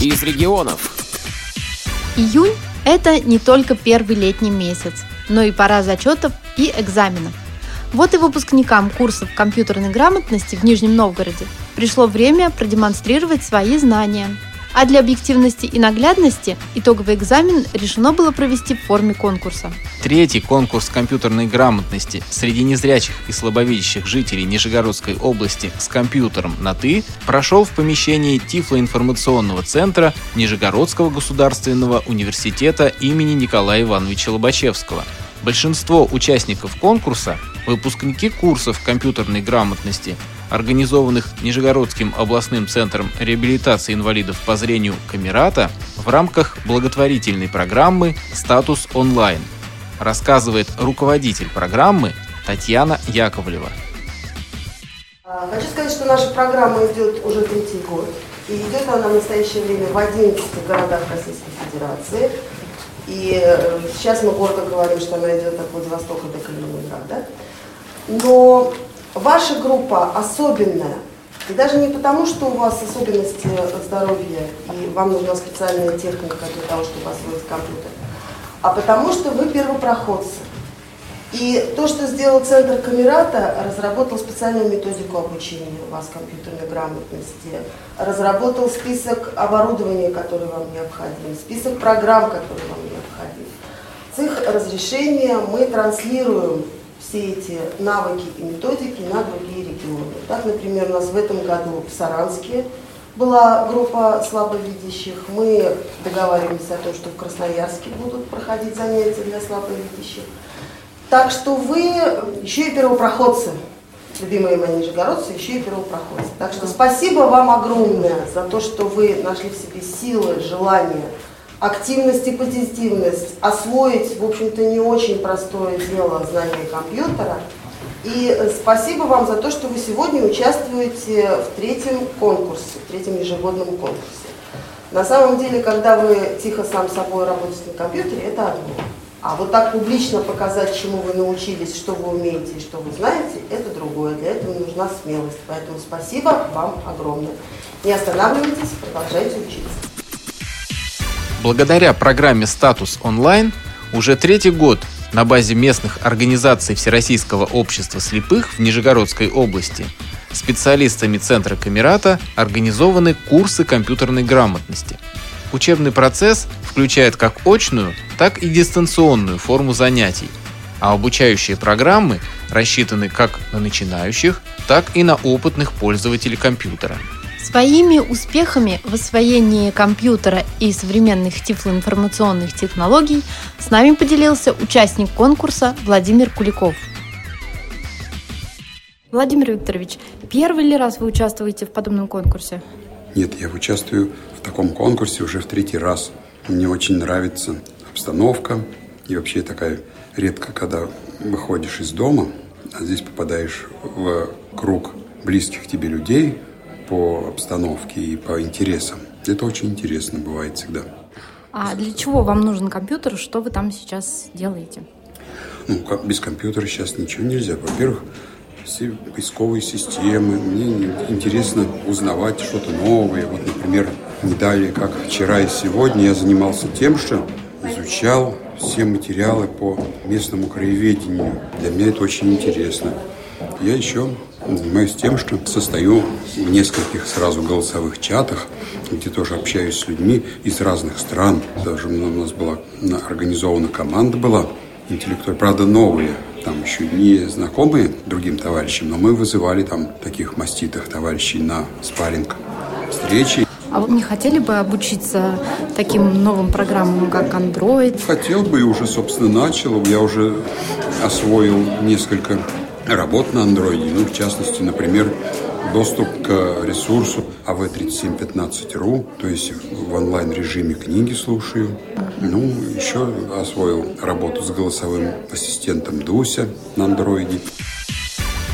из регионов. Июнь – это не только первый летний месяц, но и пора зачетов и экзаменов. Вот и выпускникам курсов компьютерной грамотности в Нижнем Новгороде пришло время продемонстрировать свои знания. А для объективности и наглядности итоговый экзамен решено было провести в форме конкурса. Третий конкурс компьютерной грамотности среди незрячих и слабовидящих жителей Нижегородской области с компьютером на «ты» прошел в помещении Тифлоинформационного центра Нижегородского государственного университета имени Николая Ивановича Лобачевского. Большинство участников конкурса – выпускники курсов компьютерной грамотности – организованных Нижегородским областным центром реабилитации инвалидов по зрению Камерата в рамках благотворительной программы «Статус онлайн», рассказывает руководитель программы Татьяна Яковлева. А, хочу сказать, что наша программа идет уже третий год. И идет она в настоящее время в 11 городах Российской Федерации. И э, сейчас мы гордо говорим, что она идет от Владивостока до Калининграда. Но Ваша группа особенная. И даже не потому, что у вас особенности здоровья, и вам нужна специальная техника для того, чтобы освоить компьютер, а потому что вы первопроходцы. И то, что сделал Центр Камерата, разработал специальную методику обучения вас компьютерной грамотности, разработал список оборудования, которое вам необходимо, список программ, которые вам необходимы. С их разрешения мы транслируем все эти навыки и методики на другие регионы. Так, например, у нас в этом году в Саранске была группа слабовидящих. Мы договариваемся о том, что в Красноярске будут проходить занятия для слабовидящих. Так что вы еще и первопроходцы, любимые мои нижегородцы, еще и первопроходцы. Так что спасибо вам огромное за то, что вы нашли в себе силы, желание активность и позитивность, освоить, в общем-то, не очень простое дело знания компьютера. И спасибо вам за то, что вы сегодня участвуете в третьем конкурсе, в третьем ежегодном конкурсе. На самом деле, когда вы тихо сам собой работаете на компьютере, это одно. А вот так публично показать, чему вы научились, что вы умеете и что вы знаете, это другое. Для этого нужна смелость. Поэтому спасибо вам огромное. Не останавливайтесь, продолжайте учиться. Благодаря программе «Статус онлайн» уже третий год на базе местных организаций Всероссийского общества слепых в Нижегородской области специалистами Центра Камерата организованы курсы компьютерной грамотности. Учебный процесс включает как очную, так и дистанционную форму занятий, а обучающие программы рассчитаны как на начинающих, так и на опытных пользователей компьютера. Своими успехами в освоении компьютера и современных тифлоинформационных технологий с нами поделился участник конкурса Владимир Куликов. Владимир Викторович, первый ли раз вы участвуете в подобном конкурсе? Нет, я участвую в таком конкурсе уже в третий раз. Мне очень нравится обстановка. И вообще такая редко, когда выходишь из дома, а здесь попадаешь в круг близких тебе людей, по обстановке и по интересам. Это очень интересно бывает всегда. А для чего вам нужен компьютер? Что вы там сейчас делаете? Ну, как без компьютера сейчас ничего нельзя. Во-первых, все поисковые системы. Мне интересно узнавать что-то новое. Вот, например, не далее, как вчера и сегодня, я занимался тем, что изучал все материалы по местному краеведению. Для меня это очень интересно. Я еще занимаюсь тем, что состою в нескольких сразу голосовых чатах, где тоже общаюсь с людьми из разных стран. Даже у нас была организована команда была интеллектуальная, правда, новые, там еще не знакомые другим товарищам, но мы вызывали там таких маститых товарищей на спарринг встречи. А вы не хотели бы обучиться таким новым программам, как Android? Хотел бы и уже, собственно, начал. Я уже освоил несколько работ на андроиде. Ну, в частности, например, доступ к ресурсу AV3715.ru, то есть в онлайн-режиме книги слушаю. Ну, еще освоил работу с голосовым ассистентом Дуся на андроиде.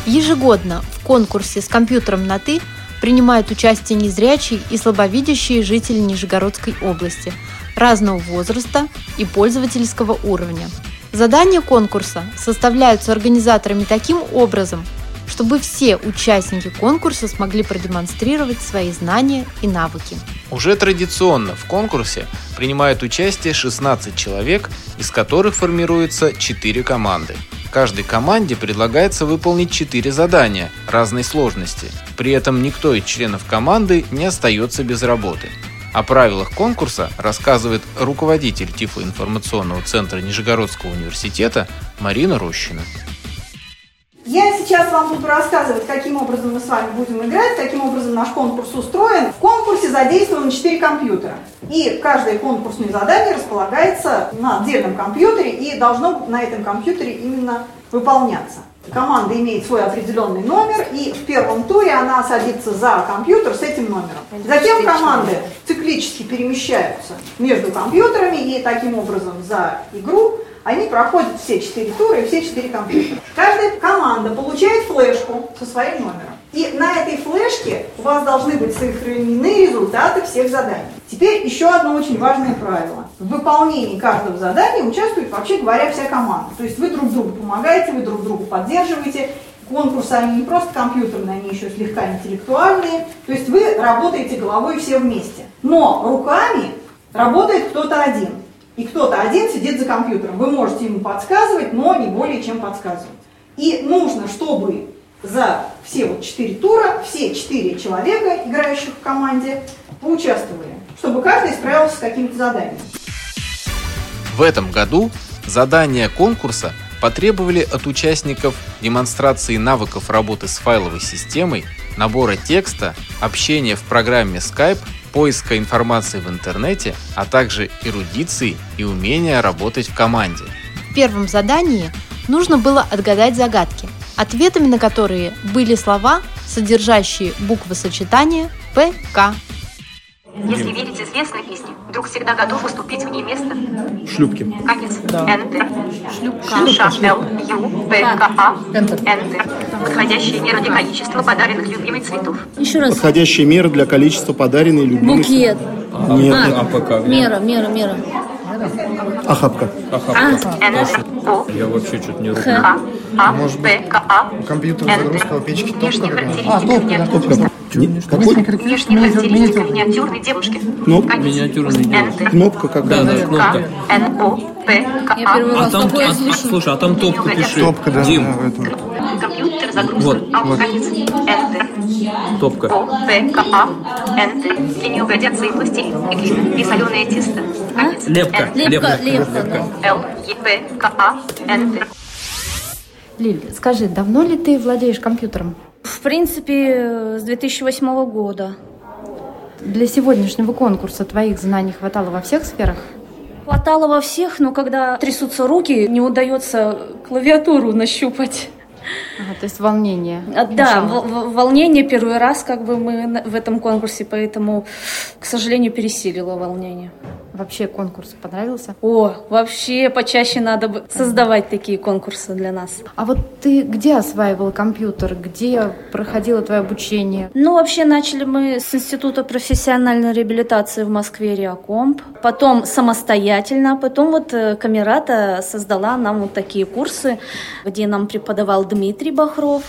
Ежегодно в конкурсе с компьютером на «ты» принимают участие незрячие и слабовидящие жители Нижегородской области разного возраста и пользовательского уровня – Задания конкурса составляются организаторами таким образом, чтобы все участники конкурса смогли продемонстрировать свои знания и навыки. Уже традиционно в конкурсе принимают участие 16 человек, из которых формируется 4 команды. Каждой команде предлагается выполнить 4 задания разной сложности. При этом никто из членов команды не остается без работы. О правилах конкурса рассказывает руководитель Тифлоинформационного центра Нижегородского университета Марина Рощина. Я сейчас вам буду рассказывать, каким образом мы с вами будем играть, каким образом наш конкурс устроен. В конкурсе задействовано 4 компьютера. И каждое конкурсное задание располагается на отдельном компьютере и должно на этом компьютере именно выполняться. Команда имеет свой определенный номер, и в первом туре она садится за компьютер с этим номером. Затем команды циклически перемещаются между компьютерами, и таким образом за игру они проходят все четыре тура и все четыре компьютера. Каждая команда получает флешку со своим номером. И на этой флешке у вас должны быть сохранены результаты всех заданий. Теперь еще одно очень важное правило. В выполнении каждого задания участвует, вообще говоря, вся команда. То есть вы друг другу помогаете, вы друг другу поддерживаете. Конкурсы, они не просто компьютерные, они еще слегка интеллектуальные. То есть вы работаете головой все вместе. Но руками работает кто-то один. И кто-то один сидит за компьютером. Вы можете ему подсказывать, но не более чем подсказывать. И нужно, чтобы за все вот четыре тура все четыре человека, играющих в команде, поучаствовали, чтобы каждый справился с каким-то заданием. В этом году задания конкурса потребовали от участников демонстрации навыков работы с файловой системой, набора текста, общения в программе Skype поиска информации в интернете, а также эрудиции и умения работать в команде. В первом задании нужно было отгадать загадки, ответами на которые были слова, содержащие буквы сочетания ПК. Если верить известной песне, друг всегда готов уступить в ней место. Шлюпки. Конец. Enter. Шлюпка. Ш, Л, Ю, П, К, А. Enter. Подходящая мера для количества подаренных любимой цветов. Еще раз. Подходящая мера для количества подаренной любимой... Букет. Нет, А, АПК. Мера, мера, мера. Охапка. А, Enter. О, Я вообще что-то не руку. А, К, А. Компьютер загрузка в печке Внешне топка какая? характеристика миниатюрной. Какой? Внешне характеристика миниатюрной девушки. Кнопка. Конец. Миниатюрной девушки. Кнопка какая? Да, да, кнопка. Я первый А. А раз там, такое а- а- слышу. слушай, а там топку пиши. Топка, да, Дим. Компьютер загрузка. Вот. Enter. топка. О, П, К, А. Enter. Длиннее годятся и пластилин, и глина, и соленое тесто. Конец. Лепка. Лепка, лепка. Л, П, К, А. Enter. Лиль, скажи, давно ли ты владеешь компьютером? В принципе, с 2008 года. Для сегодняшнего конкурса твоих знаний хватало во всех сферах? Хватало во всех, но когда трясутся руки, не удается клавиатуру нащупать. Ага, то есть волнение. А, Да, волнение первый раз как бы мы в этом конкурсе, поэтому, к сожалению, пересилило волнение. Вообще конкурс понравился? О, вообще почаще надо бы создавать такие конкурсы для нас. А вот ты где осваивала компьютер? Где проходило твое обучение? Ну, вообще начали мы с Института профессиональной реабилитации в Москве Реакомп, потом самостоятельно, потом вот э, Камерата создала нам вот такие курсы, где нам преподавал Дмитрий Бахров.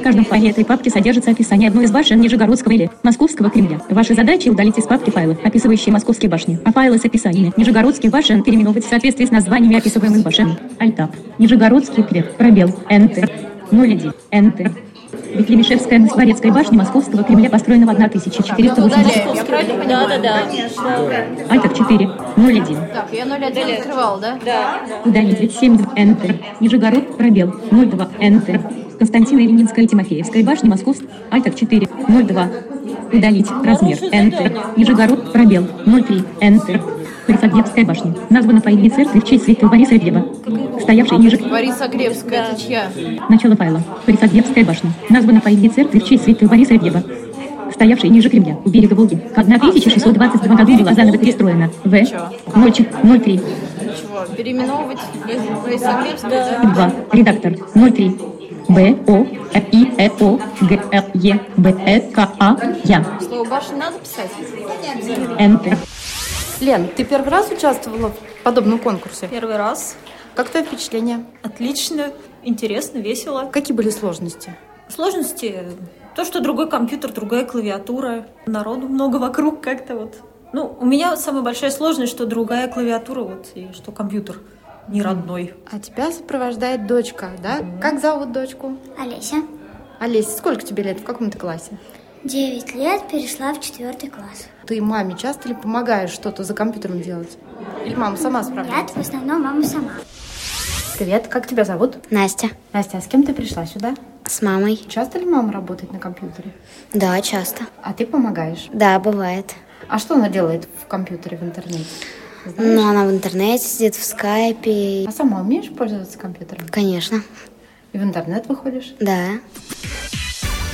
В каждом файле этой папки содержится описание одной из башен Нижегородского или Московского Кремля. Ваша задача удалить из папки файлы, описывающие московские башни, а файлы с описаниями Нижегородских башен переименовывать в соответствии с названиями описываемых башен. Альтап. Нижегородский Кремль. Пробел. Enter. 01. Enter. Беклемишевская дворецкая башня Московского Кремля построена в 1480. Да, да, да. Альтап 4. 01. Так, я 01 открывал, да? Да. Удалить 7 Enter. Нижегород пробел 02 Enter. Константина Ленинская Тимофеевская башня Московск Альтов 4 02. Удалить размер Enter. Нижегород пробел 03 Enter. Борисоглебская башня. Названа по имени церкви в честь святого Бориса Глеба. Стоявшей ниже... Бориса Гребская, это чья? Начало файла. Борисоглебская башня. Названа по имени церкви в честь святого Бориса Глеба. Стоявшей ниже Кремля, у берега Волги. В 1622 году была заново перестроена. В. 03. Чего? Переименовывать Бориса Гребская? 2. Редактор 03. Б, О, Э, И, Э, О, Г, Л, Е, Б, Э, К, А, Я. Слово башня надо писать? Enter. Лен, ты первый раз участвовала в подобном конкурсе? Первый раз. Как твои впечатления? Отлично, интересно, весело. Какие были сложности? Сложности То, что другой компьютер, другая клавиатура, народу много вокруг как-то вот. Ну, у меня самая большая сложность, что другая клавиатура, вот, и что компьютер не родной. А тебя сопровождает дочка, да? Как зовут дочку? Олеся. Олеся, сколько тебе лет? В каком ты классе? Девять лет, перешла в четвертый класс. Ты маме часто ли помогаешь что-то за компьютером делать? Или мама сама справляется? Нет, в основном мама сама. Привет, как тебя зовут? Настя. Настя, а с кем ты пришла сюда? С мамой. Часто ли мама работает на компьютере? Да, часто. А ты помогаешь? Да, бывает. А что она делает в компьютере, в интернете? Знаешь? Ну, она в интернете сидит, в скайпе. А сама умеешь пользоваться компьютером? Конечно. И в интернет выходишь? Да.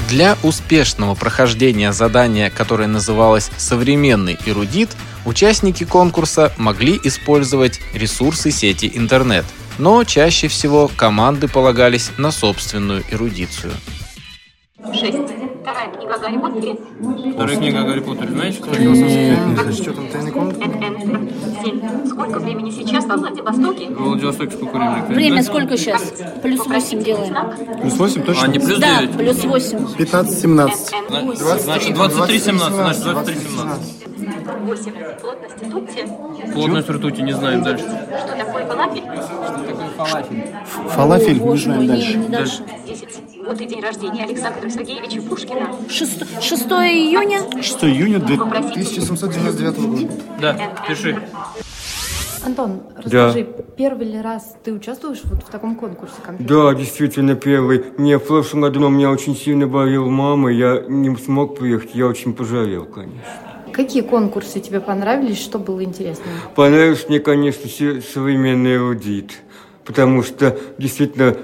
Для успешного прохождения задания, которое называлось «Современный эрудит», участники конкурса могли использовать ресурсы сети интернет, но чаще всего команды полагались на собственную эрудицию. Шесть про Гарри Поттера. Вторая книга о Гарри Поттере, знаете, что такое? Нет, что там, тайный комнат? Сколько времени сейчас во Владивостоке? В Владивостоке сколько времени? Время сколько сейчас? Плюс 8 делаем. Плюс 8 точно? А, не плюс 9? Да, плюс 8. 15, 17. Значит, 23, 17. Значит, 23, 17. 8. Плотность ртути. Плотность ртути, не знаем дальше. Что такое фалафель? Что такое фалафель? Фалафель, не знаем дальше. Дальше. 10. Вот и день рождения Александра Сергеевича Пушкина. 6, 6 июня? 6 июня 1799 года. Да, пиши. Антон, расскажи, да. первый ли раз ты участвуешь вот в таком конкурсе конкретно? Да, действительно, первый. Мне в прошлом году но меня очень сильно болела мама, я не смог приехать, я очень пожалел, конечно. Какие конкурсы тебе понравились, что было интересно? Понравился мне, конечно, современный аудит, потому что действительно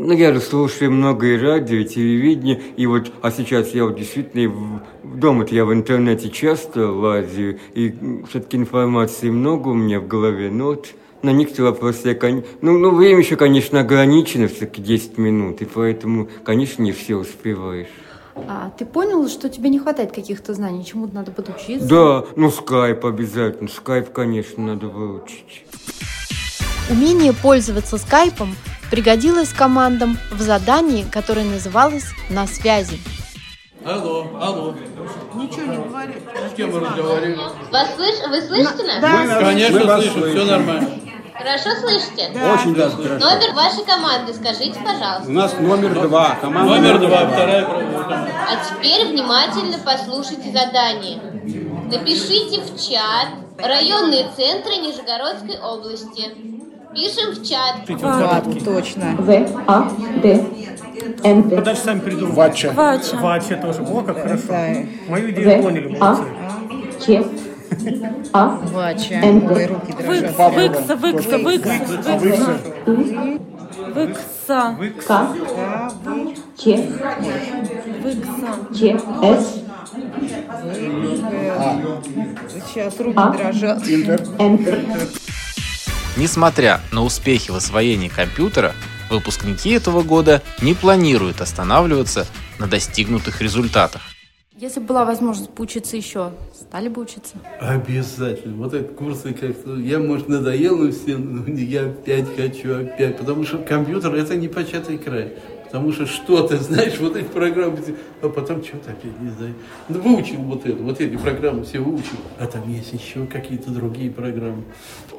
ну, я же слушаю много и радио, и телевидение, и вот, а сейчас я вот действительно в, дома-то я в интернете часто лазю, и все-таки информации много у меня в голове, но вот на некоторые вопросы я, кон- ну, ну, время еще, конечно, ограничено, все-таки 10 минут, и поэтому, конечно, не все успеваешь. А ты понял, что тебе не хватает каких-то знаний, чему-то надо подучиться? Да, ну скайп обязательно, скайп, конечно, надо выучить. Умение пользоваться скайпом пригодилось командам в задании, которое называлось «На связи». Алло, алло. Ничего не говори. С кем мы разговариваем? Вас слыш... Вы слышите нас? Да. Конечно, Мы вас слышу, все слышим. нормально. Хорошо слышите? Очень даже хорошо. Номер вашей команды скажите, У пожалуйста. нас номер два. Команда Номер два, вторая команда. А теперь внимательно послушайте задание. Напишите в чат районные центры Нижегородской области. Пишем в чат. Точно. В, А, Д, Н, Т. Подальше сами придумали. Вача. Вача. Вача тоже. О, как хорошо. Мою идею поняли, В, А, молодцы. Ч, А, Вача. Н, Ой, руки дрожат. Выкса, выкса, выкса, выкса, К, Ч, выкса. Ч, С, Сейчас руки А. дрожат. Н, Т. Несмотря на успехи в освоении компьютера, выпускники этого года не планируют останавливаться на достигнутых результатах. Если бы была возможность поучиться еще, стали бы учиться? Обязательно. Вот этот курсы как-то... Я, может, надоел, но всем, но я опять хочу, опять. Потому что компьютер – это не початый край. Потому что что-то, знаешь, вот эти программы, а потом что-то опять не знаю. Ну, выучил вот это, вот эти программы все выучил. А там есть еще какие-то другие программы.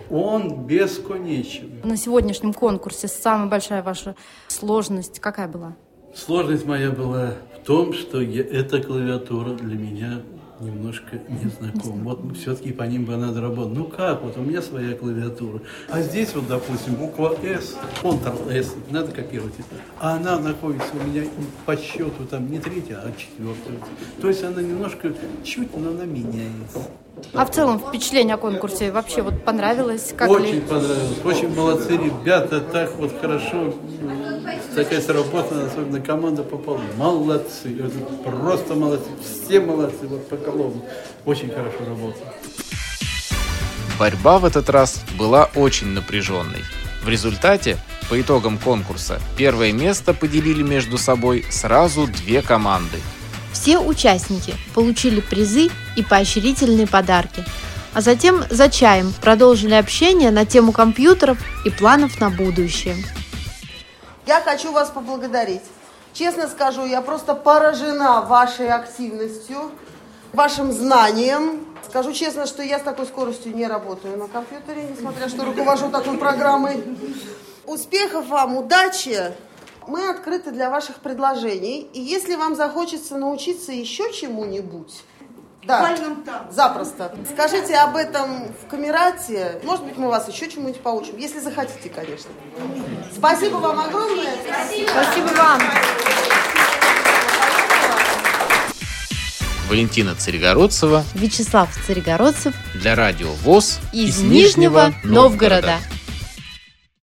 Он бесконечен. На сегодняшнем конкурсе самая большая ваша сложность какая была? Сложность моя была в том, что я, эта клавиатура для меня немножко незнакома. Вот все-таки по ним бы надо работать. Ну как, вот у меня своя клавиатура. А здесь вот, допустим, буква S, Ctrl-S, надо копировать это. А она находится у меня по счету там не третья, а четвертая. То есть она немножко, чуть, но она меняется. А в целом впечатление о конкурсе вообще вот понравилось? Как очень ли? понравилось. Очень молодцы ребята, так вот хорошо, такая сработана, особенно команда попала. Молодцы, просто молодцы, все молодцы, вот по колонну. Очень хорошо работали. Борьба в этот раз была очень напряженной. В результате, по итогам конкурса, первое место поделили между собой сразу две команды. Все участники получили призы и поощрительные подарки. А затем за чаем продолжили общение на тему компьютеров и планов на будущее. Я хочу вас поблагодарить Честно скажу, я просто поражена вашей активностью, вашим знанием. Скажу честно, что я с такой скоростью не работаю на компьютере, несмотря что руковожу такой программой. Успехов вам, удачи! Мы открыты для ваших предложений. И если вам захочется научиться еще чему-нибудь, да, запросто. Скажите об этом в камерате. Может быть, мы вас еще чему-нибудь поучим, если захотите, конечно. Спасибо вам огромное. Спасибо вам. Валентина Царегородцева Вячеслав Царегородцев для Радио ВОЗ из Нижнего Новгорода.